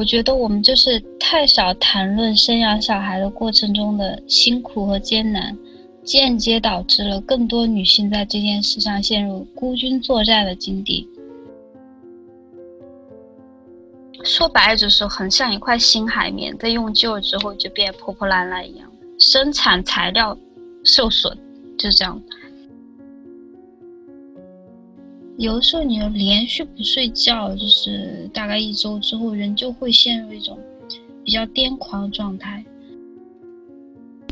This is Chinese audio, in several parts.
我觉得我们就是太少谈论生养小孩的过程中的辛苦和艰难，间接导致了更多女性在这件事上陷入孤军作战的境地。说白了就是很像一块新海绵，在用旧了之后就变破破烂烂一样，生产材料受损，就这样。有的时候，你连续不睡觉，就是大概一周之后，人就会陷入一种比较癫狂的状态，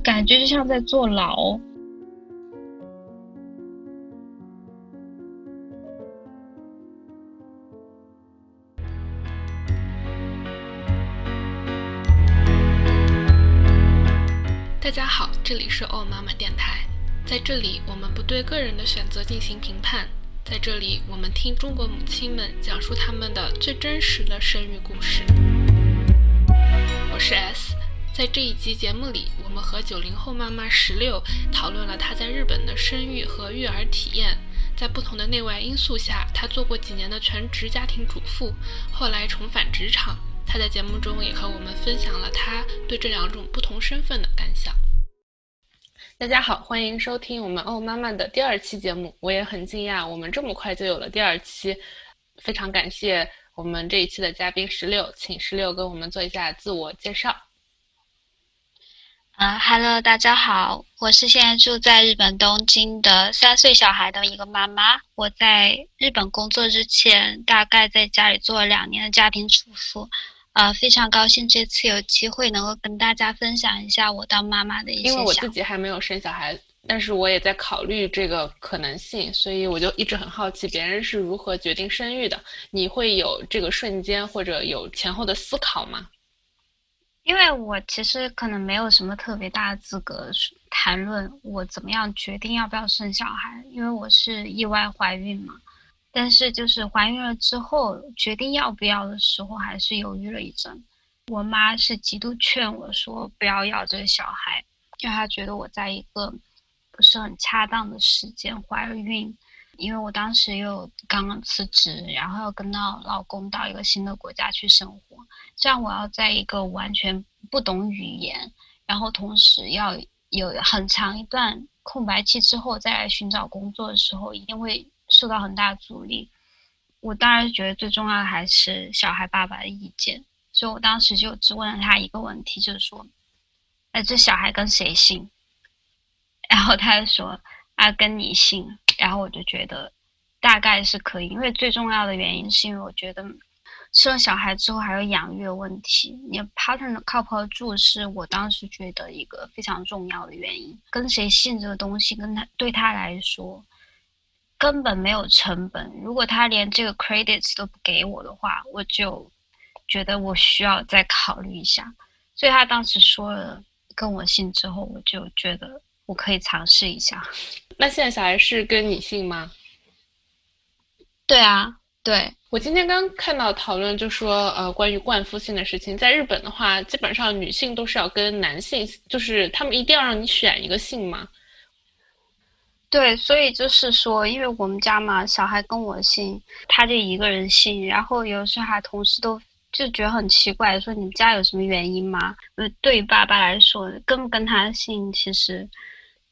感觉就像在坐牢。大家好，这里是哦妈妈电台，在这里我们不对个人的选择进行评判。在这里，我们听中国母亲们讲述他们的最真实的生育故事。我是 S，在这一集节目里，我们和九零后妈妈石榴讨论了她在日本的生育和育儿体验。在不同的内外因素下，她做过几年的全职家庭主妇，后来重返职场。她在节目中也和我们分享了她对这两种不同身份的感想。大家好，欢迎收听我们哦妈妈的第二期节目。我也很惊讶，我们这么快就有了第二期，非常感谢我们这一期的嘉宾石榴，请石榴跟我们做一下自我介绍。啊哈喽，大家好，我是现在住在日本东京的三岁小孩的一个妈妈。我在日本工作之前，大概在家里做了两年的家庭主妇。呃，非常高兴这次有机会能够跟大家分享一下我当妈妈的一些。因为我自己还没有生小孩，但是我也在考虑这个可能性，所以我就一直很好奇别人是如何决定生育的。你会有这个瞬间或者有前后的思考吗？因为我其实可能没有什么特别大的资格谈论我怎么样决定要不要生小孩，因为我是意外怀孕嘛。但是，就是怀孕了之后，决定要不要的时候，还是犹豫了一阵。我妈是极度劝我说不要要这个小孩，因为她觉得我在一个不是很恰当的时间怀孕。因为我当时又刚刚辞职，然后要跟到老公到一个新的国家去生活，这样我要在一个完全不懂语言，然后同时要有很长一段空白期之后再来寻找工作的时候，一定会。受到很大阻力，我当然觉得最重要的还是小孩爸爸的意见，所以我当时就只问了他一个问题，就是说，哎，这小孩跟谁姓？然后他就说啊，跟你姓。然后我就觉得大概是可以，因为最重要的原因是因为我觉得生了小孩之后还有养育的问题，你 partner 靠不靠住是我当时觉得一个非常重要的原因。跟谁姓这个东西，跟他对他来说。根本没有成本。如果他连这个 credits 都不给我的话，我就觉得我需要再考虑一下。所以他当时说了跟我姓之后，我就觉得我可以尝试一下。那现在小孩是跟你姓吗？对啊，对。我今天刚看到讨论，就说呃关于冠夫姓的事情，在日本的话，基本上女性都是要跟男性，就是他们一定要让你选一个姓吗？对，所以就是说，因为我们家嘛，小孩跟我姓，他就一个人姓，然后有时候还同事都就觉得很奇怪，说你们家有什么原因吗？呃，对于爸爸来说，跟不跟他姓，其实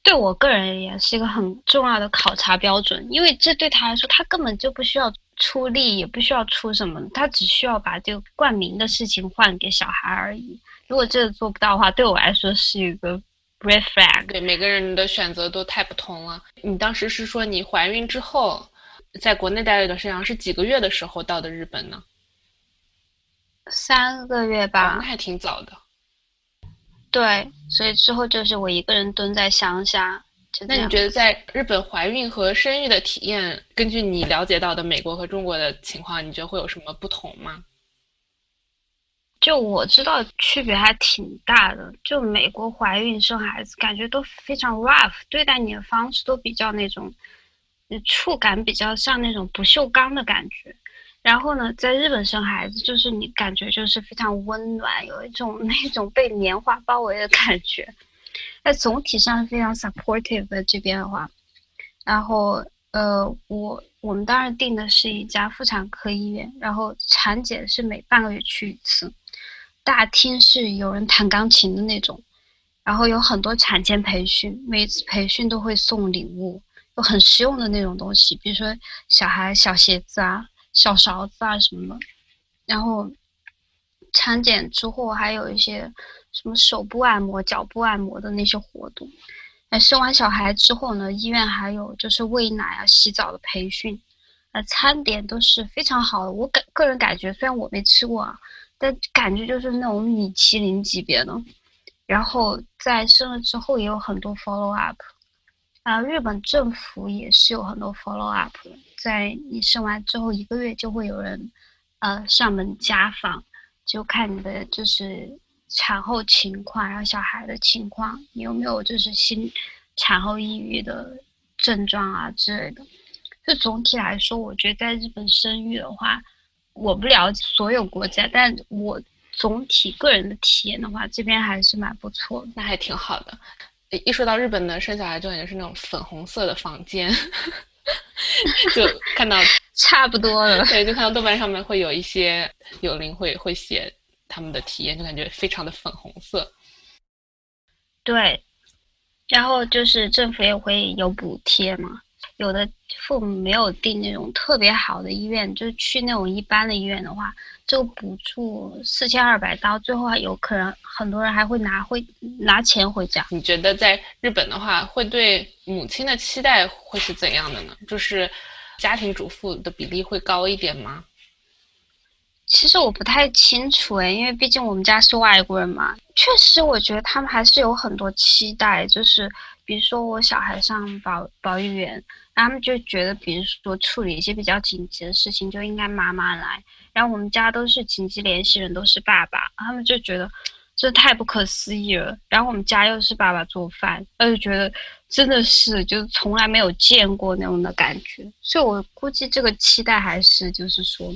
对我个人而言是一个很重要的考察标准，因为这对他来说，他根本就不需要出力，也不需要出什么，他只需要把这个冠名的事情换给小孩而已。如果这个做不到的话，对我来说是一个。Red flag，对每个人的选择都太不同了。你当时是说你怀孕之后，在国内待了一段时间，是几个月的时候到的日本呢？三个月吧，那还挺早的。对，所以之后就是我一个人蹲在乡下。那你觉得在日本怀孕和生育的体验，根据你了解到的美国和中国的情况，你觉得会有什么不同吗？就我知道区别还挺大的。就美国怀孕生孩子，感觉都非常 rough，对待你的方式都比较那种，触感比较像那种不锈钢的感觉。然后呢，在日本生孩子，就是你感觉就是非常温暖，有一种 那种被棉花包围的感觉。在总体上非常 supportive 的这边的话，然后呃，我我们当时订的是一家妇产科医院，然后产检是每半个月去一次。大厅是有人弹钢琴的那种，然后有很多产前培训，每次培训都会送礼物，有很实用的那种东西，比如说小孩小鞋子啊、小勺子啊什么的。然后产检之后还有一些什么手部按摩、脚部按摩的那些活动。那生完小孩之后呢，医院还有就是喂奶啊、洗澡的培训。呃，餐点都是非常好的，我感个人感觉，虽然我没吃过啊，但感觉就是那种米其林级别的。然后在生了之后也有很多 follow up，啊，日本政府也是有很多 follow up，在你生完之后一个月就会有人，呃，上门家访，就看你的就是产后情况，然后小孩的情况，你有没有就是新产后抑郁的症状啊之类的。就总体来说，我觉得在日本生育的话，我不了解所有国家，但我总体个人的体验的话，这边还是蛮不错的。那还挺好的。一说到日本呢生小孩，就感觉是那种粉红色的房间，就看到 差不多了。对，就看到豆瓣上面会有一些有灵会会写他们的体验，就感觉非常的粉红色。对，然后就是政府也会有补贴嘛。有的父母没有订那种特别好的医院，就是去那种一般的医院的话，就补助四千二百刀，最后还有可能很多人还会拿回拿钱回家。你觉得在日本的话，会对母亲的期待会是怎样的呢？就是家庭主妇的比例会高一点吗？其实我不太清楚诶，因为毕竟我们家是外国人嘛。确实，我觉得他们还是有很多期待，就是比如说我小孩上保保育园。他们就觉得，比如说处理一些比较紧急的事情，就应该妈妈来。然后我们家都是紧急联系人，都是爸爸，他们就觉得这太不可思议了。然后我们家又是爸爸做饭，他就觉得真的是就是从来没有见过那种的感觉。所以我估计这个期待还是就是说，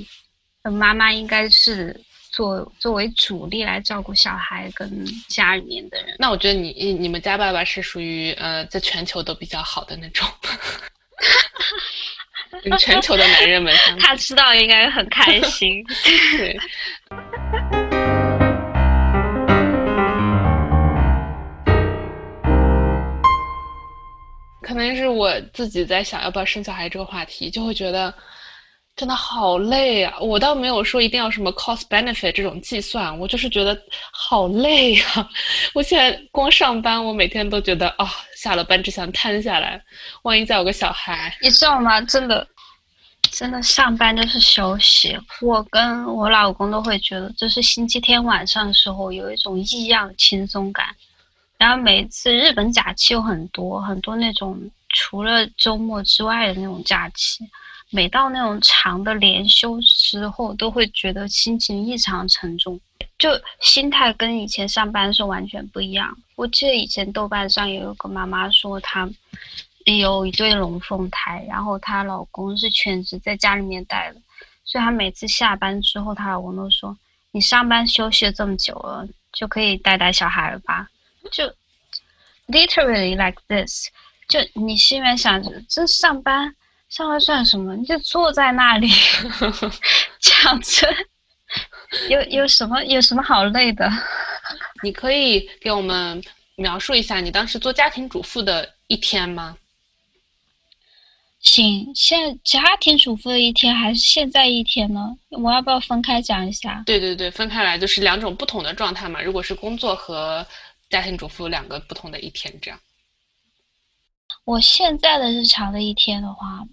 妈妈应该是作作为主力来照顾小孩跟家里面的人。那我觉得你你们家爸爸是属于呃在全球都比较好的那种。跟 全球的男人们，他知道应该很开心。对，可能是我自己在想要不要生小孩这个话题，就会觉得。真的好累啊！我倒没有说一定要什么 cost benefit 这种计算，我就是觉得好累啊！我现在光上班，我每天都觉得啊，下了班只想瘫下来。万一再有个小孩，你知道吗？真的，真的上班就是休息。我跟我老公都会觉得，就是星期天晚上的时候有一种异样轻松感。然后每次日本假期有很多很多那种除了周末之外的那种假期。每到那种长的连休之后，都会觉得心情异常沉重，就心态跟以前上班是完全不一样。我记得以前豆瓣上也有个妈妈说，她有一对龙凤胎，然后她老公是全职在家里面带的，所以她每次下班之后，她老公都说：“你上班休息了这么久了，就可以带带小孩了吧？”就 literally like this，就你心里面想着这上班。上班算什么？你就坐在那里 讲着，有有什么有什么好累的？你可以给我们描述一下你当时做家庭主妇的一天吗？行，现家庭主妇的一天还是现在一天呢？我要不要分开讲一下？对对对，分开来就是两种不同的状态嘛。如果是工作和家庭主妇两个不同的一天，这样。我现在的日常的一天的话。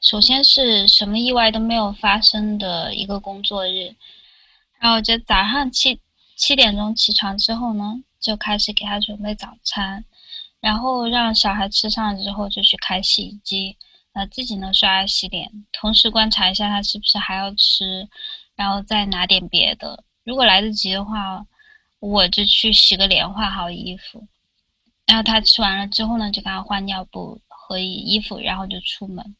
首先是什么意外都没有发生的一个工作日，然后就早上七七点钟起床之后呢，就开始给他准备早餐，然后让小孩吃上之后就去开洗衣机，那自己呢刷牙洗脸，同时观察一下他是不是还要吃，然后再拿点别的。如果来得及的话，我就去洗个脸，换好衣服，然后他吃完了之后呢，就给他换尿布和衣服，然后就出门。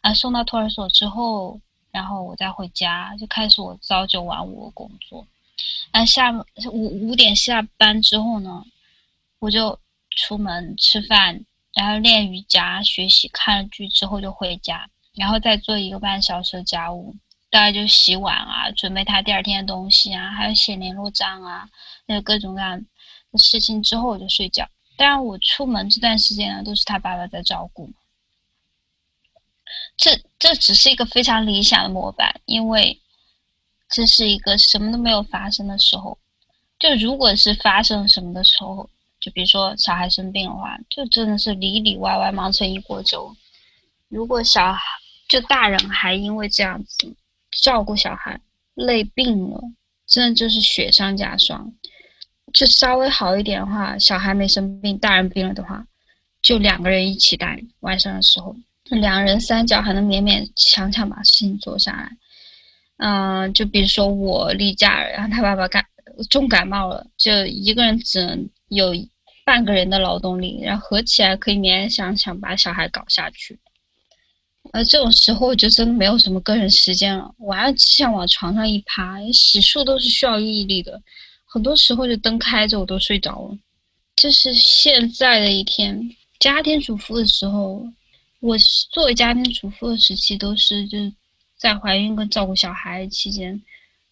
啊，送到托儿所之后，然后我再回家，就开始我朝九晚五的工作。啊，下五五点下班之后呢，我就出门吃饭，然后练瑜伽、学习、看了剧之后就回家，然后再做一个半小时的家务，大概就洗碗啊，准备他第二天的东西啊，还有写联络账啊，还有各种各样的事情之后我就睡觉。当然，我出门这段时间呢，都是他爸爸在照顾。这这只是一个非常理想的模板，因为这是一个什么都没有发生的时候。就如果是发生什么的时候，就比如说小孩生病的话，就真的是里里外外忙成一锅粥。如果小孩就大人还因为这样子照顾小孩累病了，真的就是雪上加霜。就稍微好一点的话，小孩没生病，大人病了的话，就两个人一起带。晚上的时候，两人三脚还能勉勉强强把事情做下来。嗯，就比如说我例假，然后他爸爸感重感冒了，就一个人只能有半个人的劳动力，然后合起来可以勉勉强强把小孩搞下去。呃，这种时候就真的没有什么个人时间了，我还只想往床上一趴，洗漱都是需要毅力的。很多时候就灯开着我都睡着了，这是现在的一天。家庭主妇的时候，我作为家庭主妇的时期都是就是在怀孕跟照顾小孩期间。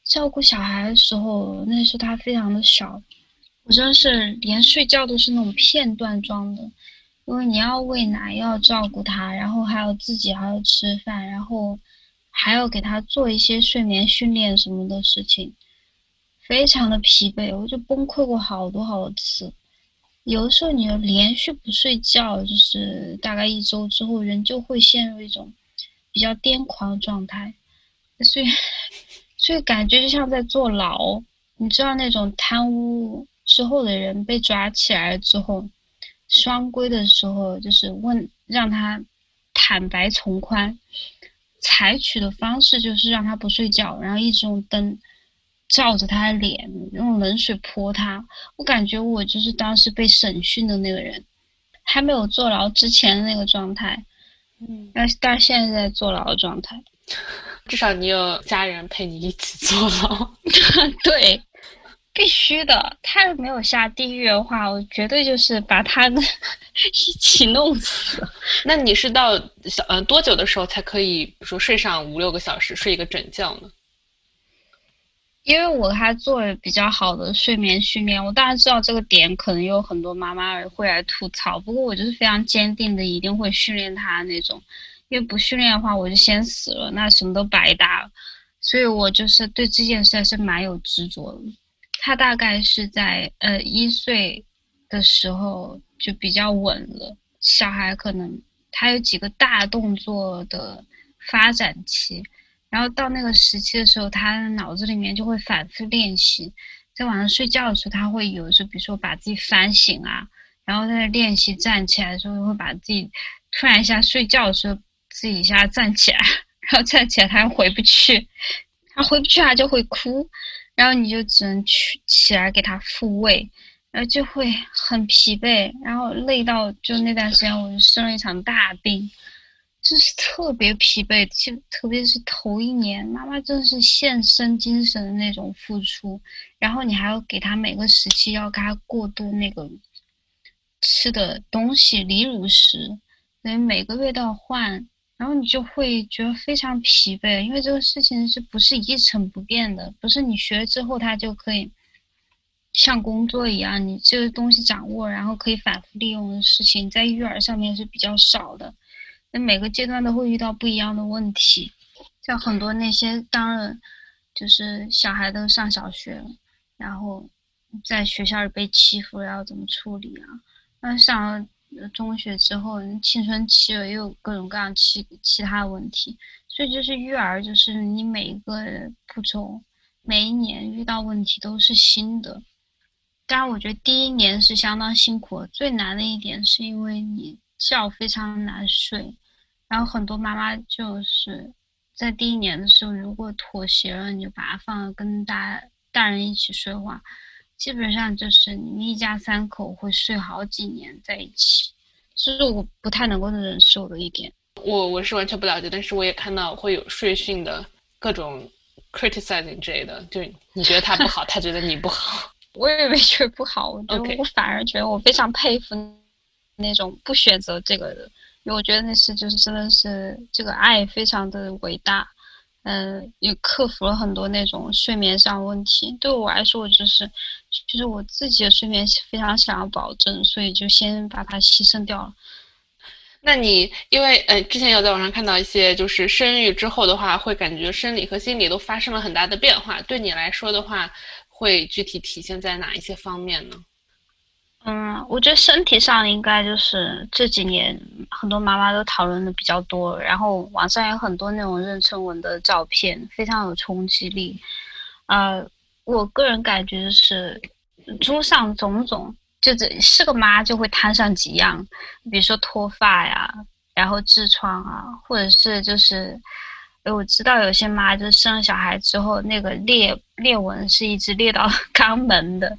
照顾小孩的时候，那时候他非常的小，我真的是连睡觉都是那种片段状的，因为你要喂奶，要照顾他，然后还要自己还要吃饭，然后还要给他做一些睡眠训练什么的事情。非常的疲惫，我就崩溃过好多好多次。有的时候，你连续不睡觉，就是大概一周之后，人就会陷入一种比较癫狂的状态。所以，所以感觉就像在坐牢。你知道那种贪污之后的人被抓起来之后，双规的时候，就是问让他坦白从宽，采取的方式就是让他不睡觉，然后一直用灯。照着他的脸，用冷水泼他。我感觉我就是当时被审讯的那个人，还没有坐牢之前的那个状态。嗯，但是但现在在坐牢的状态。至少你有家人陪你一起坐牢。对，必须的。他没有下地狱的话，我绝对就是把他的 一起弄死。那你是到小呃多久的时候才可以，比如说睡上五六个小时，睡一个整觉呢？因为我还做了比较好的睡眠训练，我当然知道这个点可能有很多妈妈会来吐槽，不过我就是非常坚定的一定会训练他那种，因为不训练的话我就先死了，那什么都白搭，所以我就是对这件事还是蛮有执着的。他大概是在呃一岁的时候就比较稳了，小孩可能他有几个大动作的发展期。然后到那个时期的时候，他脑子里面就会反复练习，在晚上睡觉的时候，他会有时候，比如说把自己翻醒啊，然后在练习站起来的时候，会把自己突然一下睡觉的时候，自己一下站起来，然后站起来他又回不去，他回不去他就会哭，然后你就只能去起来给他复位，然后就会很疲惫，然后累到就那段时间我就生了一场大病。就是特别疲惫，就特别是头一年，妈妈真的是献身精神的那种付出，然后你还要给他每个时期要给他过渡那个吃的东西，离乳食，等于每个月都要换，然后你就会觉得非常疲惫，因为这个事情是不是一成不变的？不是你学了之后它就可以像工作一样，你这个东西掌握，然后可以反复利用的事情，在育儿上面是比较少的。那每个阶段都会遇到不一样的问题，像很多那些当然就是小孩都上小学了，然后在学校里被欺负了要怎么处理啊？那上了中学之后，青春期了又有各种各样其其他问题，所以就是育儿，就是你每一个步骤，每一年遇到问题都是新的。当然，我觉得第一年是相当辛苦，最难的一点是因为你。觉非常难睡，然后很多妈妈就是在第一年的时候，如果妥协了，你就把它放跟大大人一起睡的话，基本上就是你们一家三口会睡好几年在一起，这是我不太能够忍受的一点。我我是完全不了解，但是我也看到会有睡训的各种 criticizing 之类的，就你觉得他不好，他觉得你不好。我也没觉得不好，我我反而觉得我非常佩服。那种不选择这个的，因为我觉得那是就是真的是这个爱非常的伟大，嗯，也克服了很多那种睡眠上问题。对我来说，我就是，就是我自己的睡眠非常想要保证，所以就先把它牺牲掉了。那你因为呃，之前有在网上看到一些，就是生育之后的话，会感觉生理和心理都发生了很大的变化。对你来说的话，会具体体现在哪一些方面呢？嗯，我觉得身体上应该就是这几年很多妈妈都讨论的比较多，然后网上有很多那种妊娠纹的照片，非常有冲击力。呃，我个人感觉就是综上种种。就这是个妈就会摊上几样，比如说脱发呀，然后痔疮啊，或者是就是，我知道有些妈就生了小孩之后，那个裂裂纹是一直裂到 肛门的，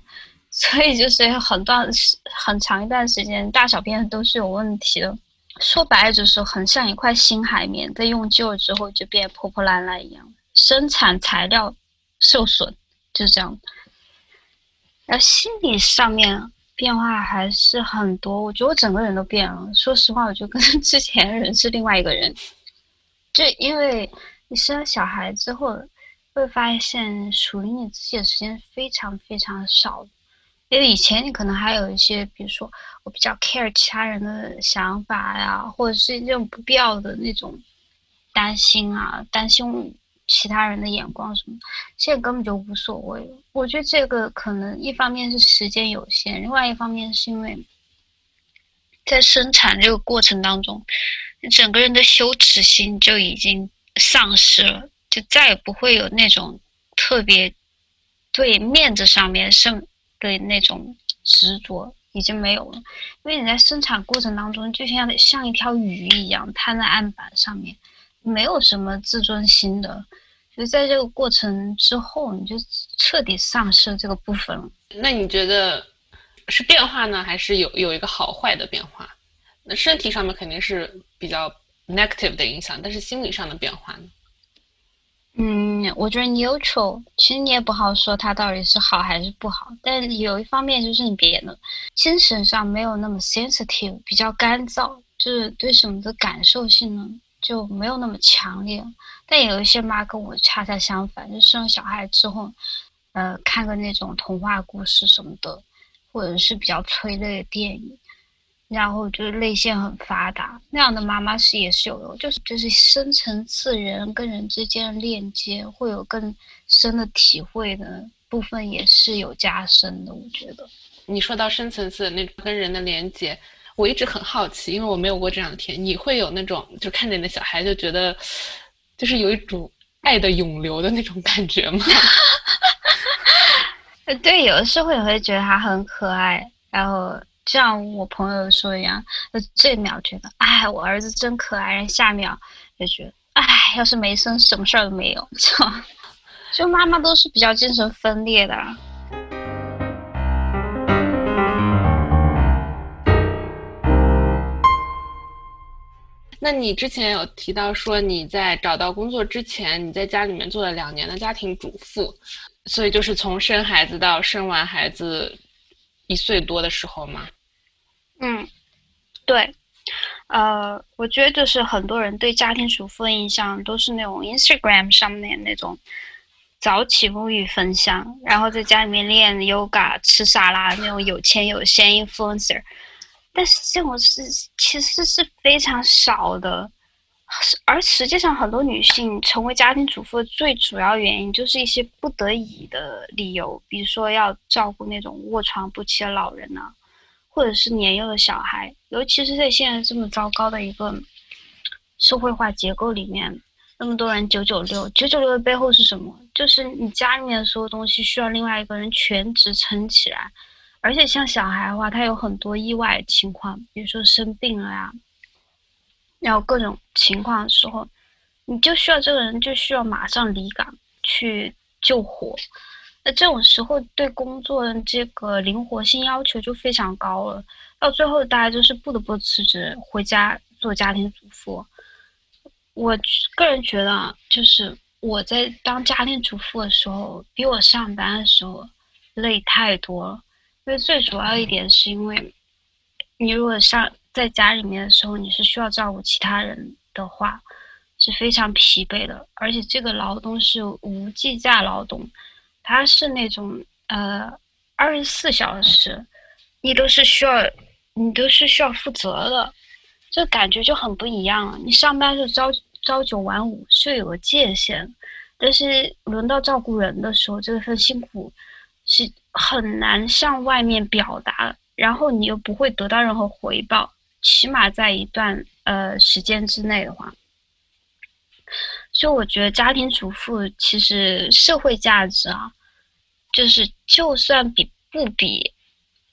所以就是很段时很长一段时间大小便都是有问题的。说白了就是很像一块新海绵，在用旧了之后就变破破烂烂一样，生产材料受损，就是这样。然后心理上面。变化还是很多，我觉得我整个人都变了。说实话，我觉得跟 之前人是另外一个人。就因为你生了小孩之后，会发现属于你自己的时间非常非常少。因为以前你可能还有一些，比如说我比较 care 其他人的想法呀，或者是这种不必要的那种担心啊，担心。其他人的眼光什么，现在根本就无所谓了。我觉得这个可能一方面是时间有限，另外一方面是因为，在生产这个过程当中，你整个人的羞耻心就已经丧失了，就再也不会有那种特别对面子上面是的那种执着，已经没有了。因为你在生产过程当中，就像像一条鱼一样瘫在案板上面。没有什么自尊心的，就在这个过程之后，你就彻底丧失这个部分了。那你觉得是变化呢，还是有有一个好坏的变化？那身体上面肯定是比较 negative 的影响，但是心理上的变化呢？嗯，我觉得 neutral，其实你也不好说它到底是好还是不好。但有一方面就是你别的精神上没有那么 sensitive，比较干燥，就是对什么的感受性呢？就没有那么强烈，但有一些妈跟我恰恰相反，就生了小孩之后，呃，看个那种童话故事什么的，或者是比较催泪的电影，然后就是泪腺很发达，那样的妈妈是也是有的，就是就是深层次人跟人之间的链接会有更深的体会的部分也是有加深的，我觉得。你说到深层次的那种跟人的连接。我一直很好奇，因为我没有过这样的体验。你会有那种就看见你的小孩就觉得，就是有一种爱的涌流的那种感觉吗？对，有的时候也会觉得他很可爱，然后像我朋友说一样，就这秒觉得哎，我儿子真可爱，然后下秒就觉得哎，要是没生，什么事儿都没有。就就妈妈都是比较精神分裂的。那你之前有提到说你在找到工作之前，你在家里面做了两年的家庭主妇，所以就是从生孩子到生完孩子一岁多的时候吗？嗯，对，呃，我觉得就是很多人对家庭主妇的印象都是那种 Instagram 上面那种早起沐浴分享，然后在家里面练 yoga、吃沙拉那种有钱有闲 influencer。但是这种是其实是非常少的，而实际上很多女性成为家庭主妇的最主要原因就是一些不得已的理由，比如说要照顾那种卧床不起的老人呢，或者是年幼的小孩，尤其是在现在这么糟糕的一个社会化结构里面，那么多人九九六，九九六的背后是什么？就是你家里面所有东西需要另外一个人全职撑起来。而且像小孩的话，他有很多意外情况，比如说生病了呀，然后各种情况的时候，你就需要这个人就需要马上离岗去救火。这种时候对工作的这个灵活性要求就非常高了，到最后大家就是不得不辞职回家做家庭主妇。我个人觉得，就是我在当家庭主妇的时候，比我上班的时候累太多了。因为最主要一点是因为，你如果上在家里面的时候，你是需要照顾其他人的话，是非常疲惫的，而且这个劳动是无计价劳动，它是那种呃二十四小时，你都是需要你都是需要负责的，这感觉就很不一样了。你上班是朝朝九晚五，是有个界限，但是轮到照顾人的时候，这份辛苦是很难向外面表达，然后你又不会得到任何回报，起码在一段呃时间之内的话。所以我觉得家庭主妇其实社会价值啊，就是就算比不比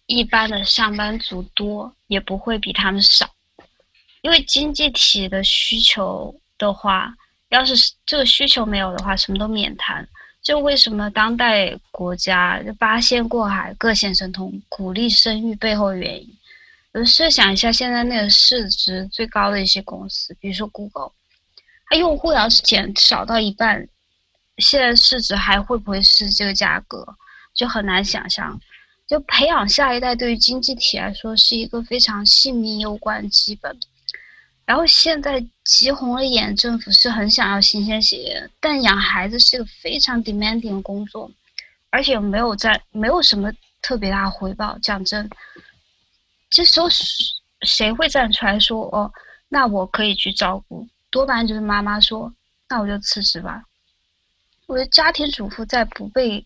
一般的上班族多，也不会比他们少。因为经济体的需求的话，要是这个需求没有的话，什么都免谈。就为什么当代国家八仙过海，各显神通，鼓励生育背后的原因？呃，设想一下，现在那个市值最高的一些公司，比如说 Google。它用户要是减少到一半，现在市值还会不会是这个价格，就很难想象。就培养下一代对于经济体来说是一个非常性命攸关基本。然后现在急红了眼，政府是很想要新鲜血液，但养孩子是个非常 demanding 的工作，而且没有在没有什么特别大的回报。讲真，这时候谁会站出来说哦，那我可以去照顾？多半就是妈妈说：“那我就辞职吧。”我觉得家庭主妇在不被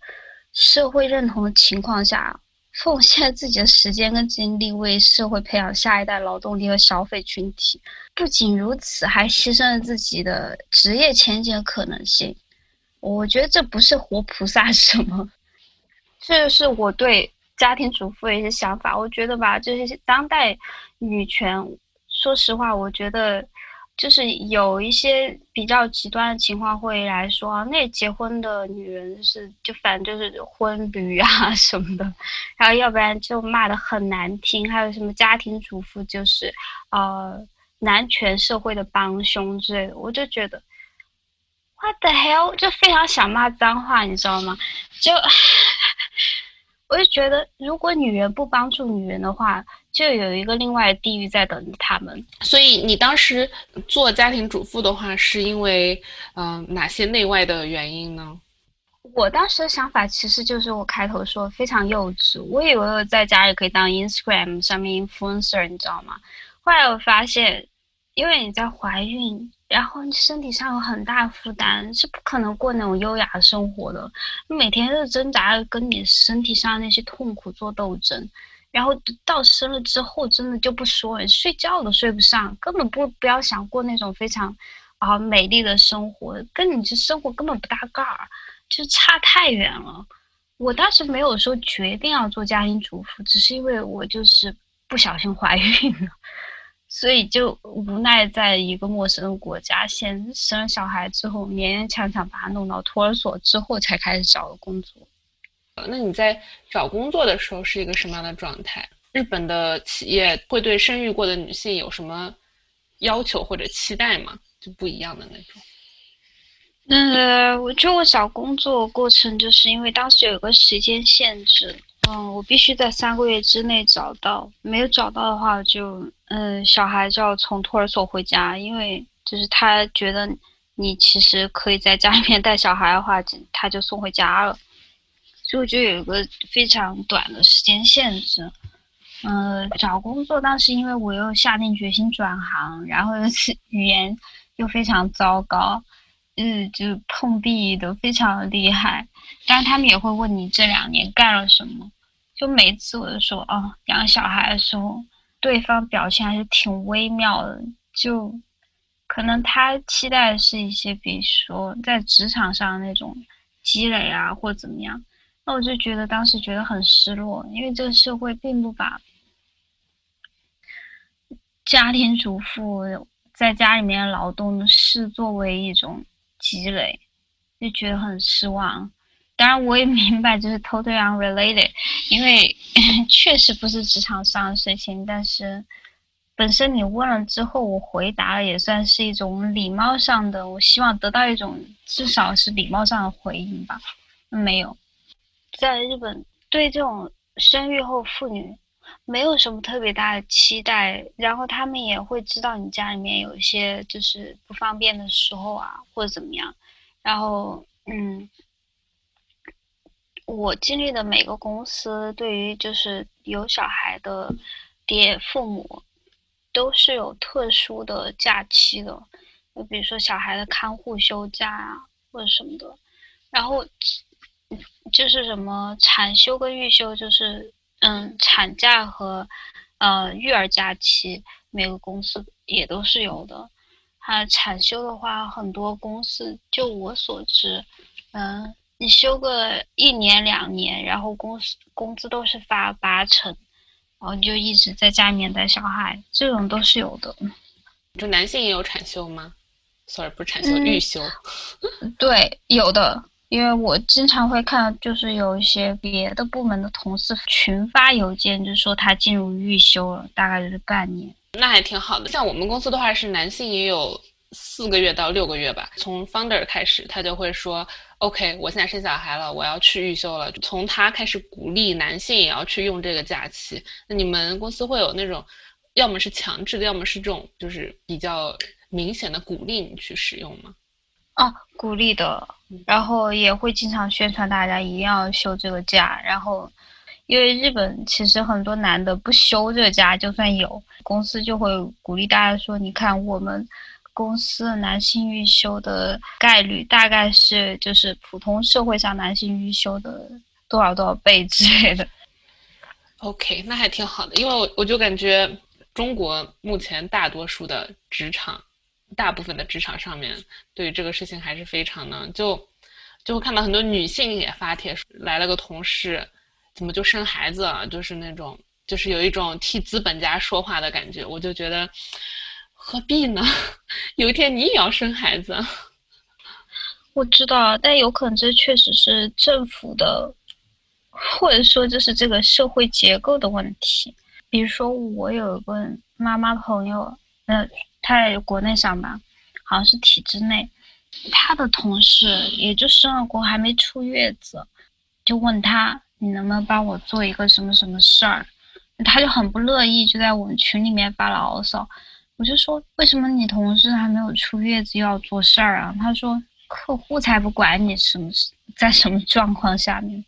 社会认同的情况下，奉献自己的时间跟精力为社会培养下一代劳动力和消费群体。不仅如此，还牺牲了自己的职业前景的可能性。我觉得这不是活菩萨什么？这是我对家庭主妇的一些想法。我觉得吧，就是当代女权，说实话，我觉得。就是有一些比较极端的情况会来说，那结婚的女人是就反正就是婚驴啊 什么的，然后要不然就骂的很难听，还有什么家庭主妇就是呃男权社会的帮凶之类的，我就觉得 what the hell，就非常想骂脏话，你知道吗？就 我就觉得如果女人不帮助女人的话。就有一个另外的地狱在等着他们，所以你当时做家庭主妇的话，是因为嗯哪些内外的原因呢？我当时的想法其实就是我开头说非常幼稚，我以为我在家里可以当 Instagram 上面 influencer，你知道吗？后来我发现，因为你在怀孕，然后你身体上有很大负担，是不可能过那种优雅的生活的，你每天都挣扎跟你身体上那些痛苦做斗争。然后到生了之后，真的就不说了，睡觉都睡不上，根本不不要想过那种非常啊美丽的生活，跟你这生活根本不搭嘎儿，就差太远了。我当时没有说决定要做家庭主妇，只是因为我就是不小心怀孕了，所以就无奈在一个陌生的国家，先生了小孩之后，勉勉强强把他弄到托儿所之后，才开始找了工作。那你在找工作的时候是一个什么样的状态？日本的企业会对生育过的女性有什么要求或者期待吗？就不一样的那种。呃，我觉得我找工作过程就是因为当时有个时间限制，嗯，我必须在三个月之内找到，没有找到的话就，嗯，小孩就要从托儿所回家，因为就是他觉得你其实可以在家里面带小孩的话，他就送回家了。就就有一个非常短的时间限制，嗯，找工作当时因为我又下定决心转行，然后又是语言又非常糟糕，嗯，就碰壁的非常厉害。当然他们也会问你这两年干了什么，就每次我就说哦，养小孩的时候，对方表现还是挺微妙的，就可能他期待的是一些，比如说在职场上那种积累啊，或怎么样。我就觉得当时觉得很失落，因为这个社会并不把家庭主妇在家里面劳动视作为一种积累，就觉得很失望。当然，我也明白就是 totally unrelated，因为 确实不是职场上的事情。但是本身你问了之后，我回答了也算是一种礼貌上的，我希望得到一种至少是礼貌上的回应吧。没有。在日本，对这种生育后妇女，没有什么特别大的期待，然后他们也会知道你家里面有一些就是不方便的时候啊，或者怎么样。然后，嗯，我经历的每个公司对于就是有小孩的爹父母，都是有特殊的假期的，就比如说小孩的看护休假啊，或者什么的。然后，就是什么产休跟育休，就是嗯，产假和呃育儿假期，每个公司也都是有的。它产休的话，很多公司就我所知，嗯，你休个一年两年，然后公司工资都是发八成，然后你就一直在家里面带小孩，这种都是有的。就男性也有产休吗？sorry，不是产休，育休。对，有的。因为我经常会看，就是有一些别的部门的同事群发邮件，就说他进入预休了，大概就是半年。那还挺好的。像我们公司的话，是男性也有四个月到六个月吧。从 founder 开始，他就会说：“OK，我现在生小孩了，我要去预休了。”从他开始鼓励男性也要去用这个假期。那你们公司会有那种，要么是强制的，要么是这种就是比较明显的鼓励你去使用吗？哦，鼓励的，然后也会经常宣传大家一定要休这个假。然后，因为日本其实很多男的不休这个假，就算有公司就会鼓励大家说：“你看我们公司男性预休的概率大概是就是普通社会上男性预休的多少多少倍之类的。” OK，那还挺好的，因为我我就感觉中国目前大多数的职场。大部分的职场上面，对于这个事情还是非常的，就就会看到很多女性也发帖，来了个同事，怎么就生孩子了？就是那种，就是有一种替资本家说话的感觉。我就觉得，何必呢？有一天你也要生孩子。我知道，但有可能这确实是政府的，或者说就是这个社会结构的问题。比如说，我有一个妈妈朋友，嗯。他在国内上班，好像是体制内。他的同事也就生了过，还没出月子，就问他：“你能不能帮我做一个什么什么事儿？”他就很不乐意，就在我们群里面发牢骚。我就说：“为什么你同事还没有出月子又要做事儿啊？”他说：“客户才不管你什么在什么状况下面。”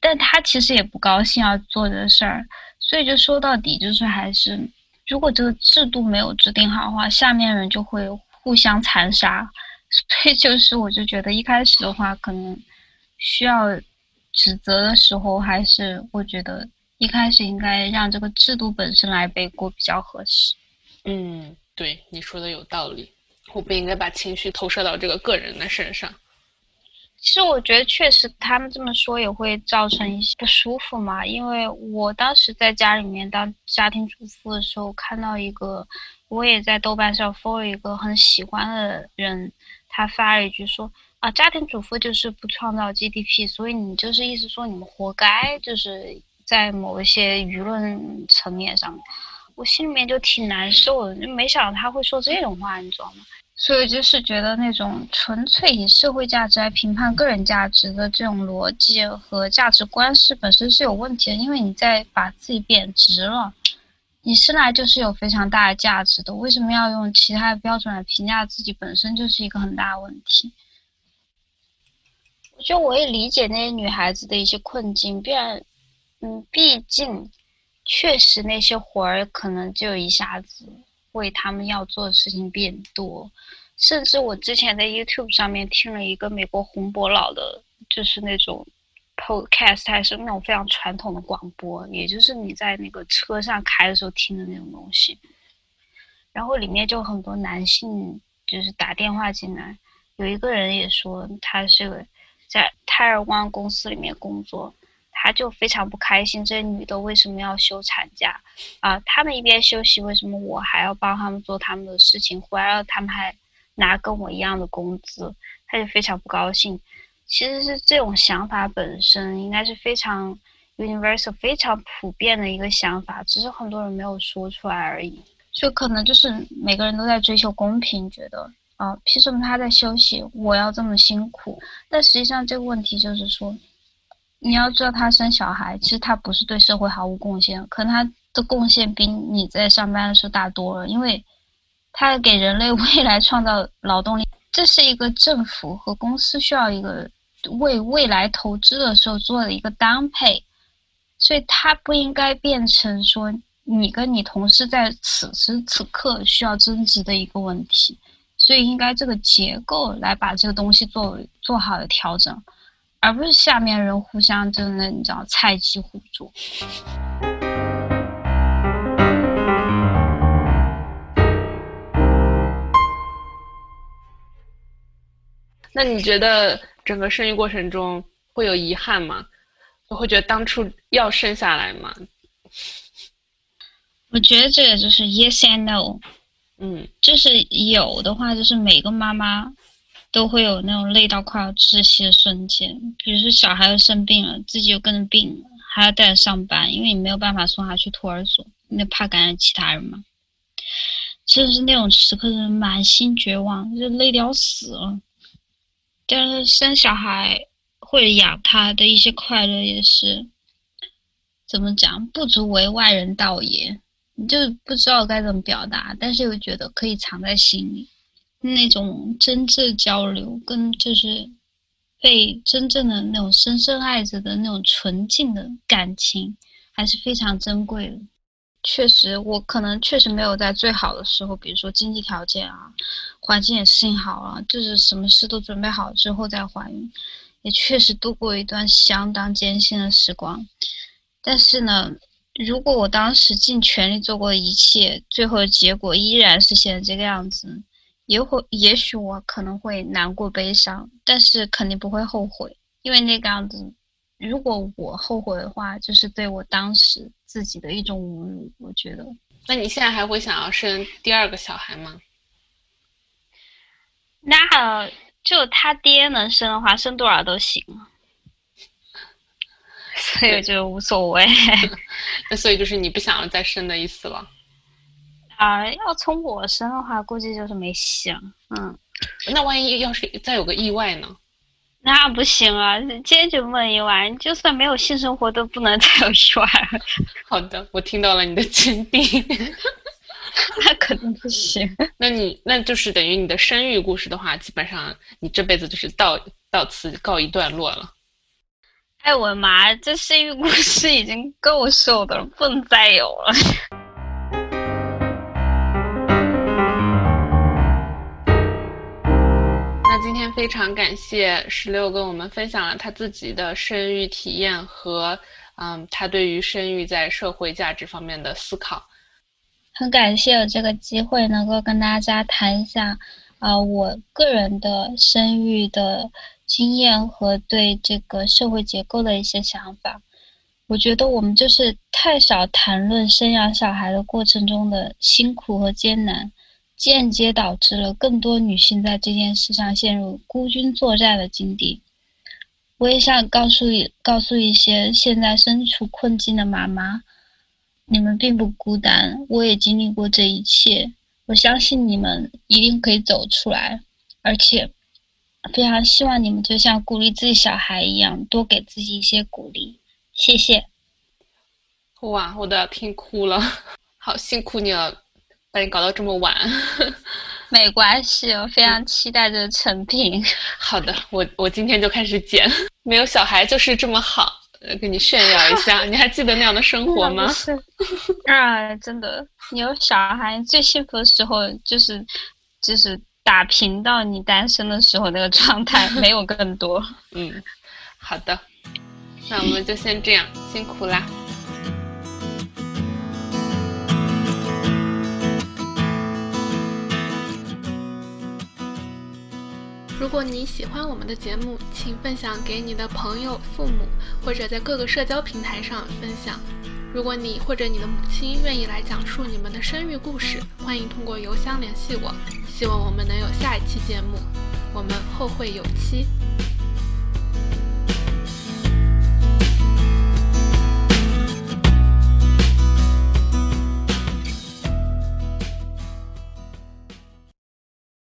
但他其实也不高兴要做这事儿，所以就说到底就是还是。如果这个制度没有制定好的话，下面人就会互相残杀，所以就是我就觉得一开始的话，可能需要指责的时候，还是我觉得一开始应该让这个制度本身来背锅比较合适。嗯，对，你说的有道理，我不应该把情绪投射到这个个人的身上。其实我觉得确实，他们这么说也会造成一些不舒服嘛。因为我当时在家里面当家庭主妇的时候，看到一个，我也在豆瓣上 follow 一个很喜欢的人，他发了一句说啊，家庭主妇就是不创造 GDP，所以你就是意思说你们活该，就是在某一些舆论层面上，我心里面就挺难受的，就没想到他会说这种话，你知道吗？所以就是觉得那种纯粹以社会价值来评判个人价值的这种逻辑和价值观是本身是有问题的，因为你在把自己贬值了。你生来就是有非常大的价值的，为什么要用其他的标准来评价自己？本身就是一个很大的问题。就我也理解那些女孩子的一些困境，毕然，嗯，毕竟确实那些活儿可能就一下子。为他们要做的事情变多，甚至我之前在 YouTube 上面听了一个美国洪博老的，就是那种 Podcast，还是那种非常传统的广播，也就是你在那个车上开的时候听的那种东西。然后里面就很多男性就是打电话进来，有一个人也说他是在泰尔湾公司里面工作。他就非常不开心，这女的为什么要休产假啊？他们一边休息，为什么我还要帮他们做他们的事情？回来了，他们还拿跟我一样的工资，他就非常不高兴。其实是这种想法本身应该是非常 universal、非常普遍的一个想法，只是很多人没有说出来而已。就可能就是每个人都在追求公平，觉得啊，凭什么他在休息，我要这么辛苦？但实际上这个问题就是说。你要知道，他生小孩，其实他不是对社会毫无贡献，可能他的贡献比你在上班的时候大多了，因为他给人类 未来创造劳动力，这是一个政府和公司需要一个为未来投资的时候做的一个搭配，所以它不应该变成说你跟你同事在此时此刻需要增值的一个问题，所以应该这个结构来把这个东西做做好的调整。而不是下面人互相真的，你知道菜鸡互啄。那你觉得整个生育过程中会有遗憾吗？会觉得当初要生下来吗？我觉得这个就是 yes and no。嗯，就是有的话，就是每个妈妈。都会有那种累到快要窒息的瞬间，比如说小孩又生病了，自己又跟着病了，还要带着上班，因为你没有办法送他去托儿所，那怕感染其他人嘛。真的是那种时刻，是满心绝望，就累得要死了。但是生小孩或者养他的一些快乐，也是怎么讲，不足为外人道也。你就不知道该怎么表达，但是又觉得可以藏在心里。那种真挚交流，跟就是被真正的那种深深爱着的那种纯净的感情，还是非常珍贵的。确实，我可能确实没有在最好的时候，比如说经济条件啊，环境也适应好了，就是什么事都准备好之后再怀孕，也确实度过一段相当艰辛的时光。但是呢，如果我当时尽全力做过一切，最后的结果依然是现在这个样子。也会，也许我可能会难过、悲伤，但是肯定不会后悔，因为那个样子，如果我后悔的话，就是对我当时自己的一种侮辱。我觉得，那你现在还会想要生第二个小孩吗？那就他爹能生的话，生多少都行，所以就无所谓。那所以就是你不想要再生的意思了。啊，要从我生的话，估计就是没戏了。嗯，那万一要是再有个意外呢？那不行啊，坚决不能意外。就算没有性生活，都不能再有意外。好的，我听到了你的坚定。那肯定不行。那你那就是等于你的生育故事的话，基本上你这辈子就是到到此告一段落了。哎，我的妈，这生育故事已经够受的了，不能再有了。非常感谢石榴跟我们分享了他自己的生育体验和，嗯，他对于生育在社会价值方面的思考。很感谢有这个机会能够跟大家谈一下，啊，我个人的生育的经验和对这个社会结构的一些想法。我觉得我们就是太少谈论生养小孩的过程中的辛苦和艰难。间接导致了更多女性在这件事上陷入孤军作战的境地。我也想告诉告诉一些现在身处困境的妈妈，你们并不孤单，我也经历过这一切。我相信你们一定可以走出来，而且非常希望你们就像鼓励自己小孩一样，多给自己一些鼓励。谢谢。哇，我都要听哭了，好辛苦你了。把你搞到这么晚，没关系，我非常期待这个成品。好的，我我今天就开始剪。没有小孩就是这么好，跟你炫耀一下。你还记得那样的生活吗？是啊，真的，你有小孩最幸福的时候就是就是打平到你单身的时候那个状态，没有更多。嗯，好的，那我们就先这样，辛苦啦。如果你喜欢我们的节目，请分享给你的朋友、父母，或者在各个社交平台上分享。如果你或者你的母亲愿意来讲述你们的生育故事，欢迎通过邮箱联系我。希望我们能有下一期节目，我们后会有期。